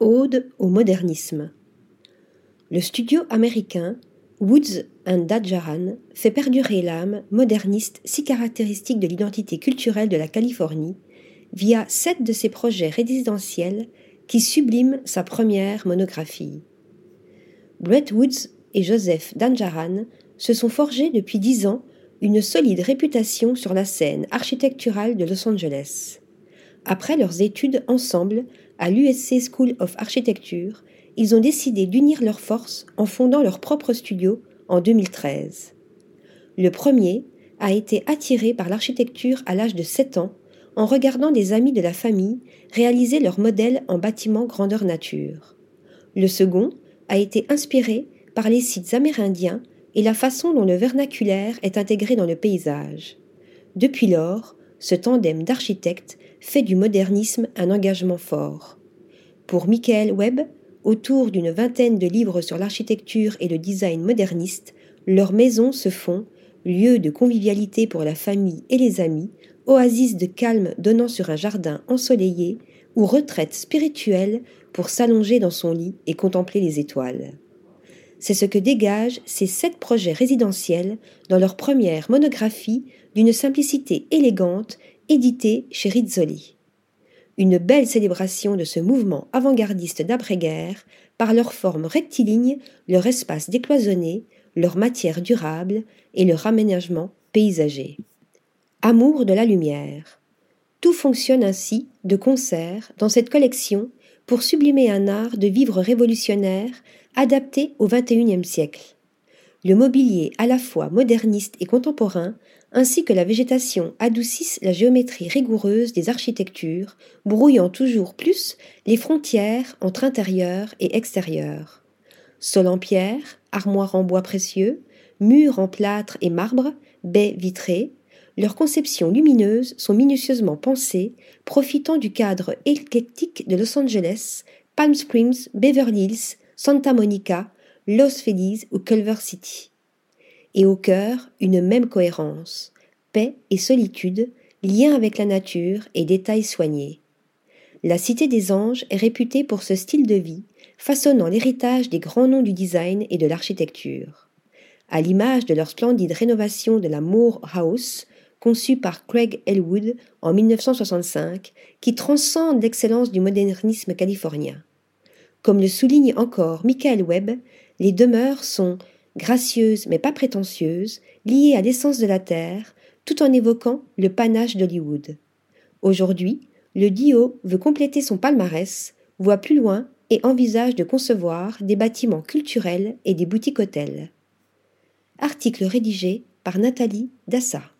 Ode au modernisme. Le studio américain Woods and Dajaran fait perdurer l'âme moderniste si caractéristique de l'identité culturelle de la Californie via sept de ses projets résidentiels qui subliment sa première monographie. Brett Woods et Joseph Danjaran se sont forgés depuis dix ans une solide réputation sur la scène architecturale de Los Angeles. Après leurs études ensemble à l'USC School of Architecture, ils ont décidé d'unir leurs forces en fondant leur propre studio en 2013. Le premier a été attiré par l'architecture à l'âge de 7 ans en regardant des amis de la famille réaliser leurs modèles en bâtiments grandeur nature. Le second a été inspiré par les sites amérindiens et la façon dont le vernaculaire est intégré dans le paysage. Depuis lors, ce tandem d'architectes fait du modernisme un engagement fort. Pour Michael Webb, autour d'une vingtaine de livres sur l'architecture et le design moderniste, leurs maisons se font lieu de convivialité pour la famille et les amis, oasis de calme donnant sur un jardin ensoleillé ou retraite spirituelle pour s'allonger dans son lit et contempler les étoiles. C'est ce que dégagent ces sept projets résidentiels dans leur première monographie d'une simplicité élégante éditée chez Rizzoli. Une belle célébration de ce mouvement avant-gardiste d'après-guerre par leur forme rectiligne, leur espace décloisonné, leur matière durable et leur aménagement paysager. Amour de la lumière. Tout fonctionne ainsi, de concert, dans cette collection, pour sublimer un art de vivre révolutionnaire adapté au XXIe siècle. Le mobilier à la fois moderniste et contemporain ainsi que la végétation adoucissent la géométrie rigoureuse des architectures, brouillant toujours plus les frontières entre intérieur et extérieur. Sol en pierre, armoire en bois précieux, murs en plâtre et marbre, baies vitrées, leurs conceptions lumineuses sont minutieusement pensées, profitant du cadre éclectique de Los Angeles, Palm Springs, Beverly Hills, Santa Monica, Los Feliz ou Culver City et au cœur une même cohérence, paix et solitude, lien avec la nature et détails soignés. La Cité des Anges est réputée pour ce style de vie, façonnant l'héritage des grands noms du design et de l'architecture. À l'image de leur splendide rénovation de la Moore House, conçue par Craig Elwood en 1965, qui transcende l'excellence du modernisme californien. Comme le souligne encore Michael Webb, les demeures sont gracieuse mais pas prétentieuse, liée à l'essence de la terre, tout en évoquant le panache d'Hollywood. Aujourd'hui, le Dio veut compléter son palmarès, voit plus loin et envisage de concevoir des bâtiments culturels et des boutiques hôtels. Article rédigé par Nathalie Dassa.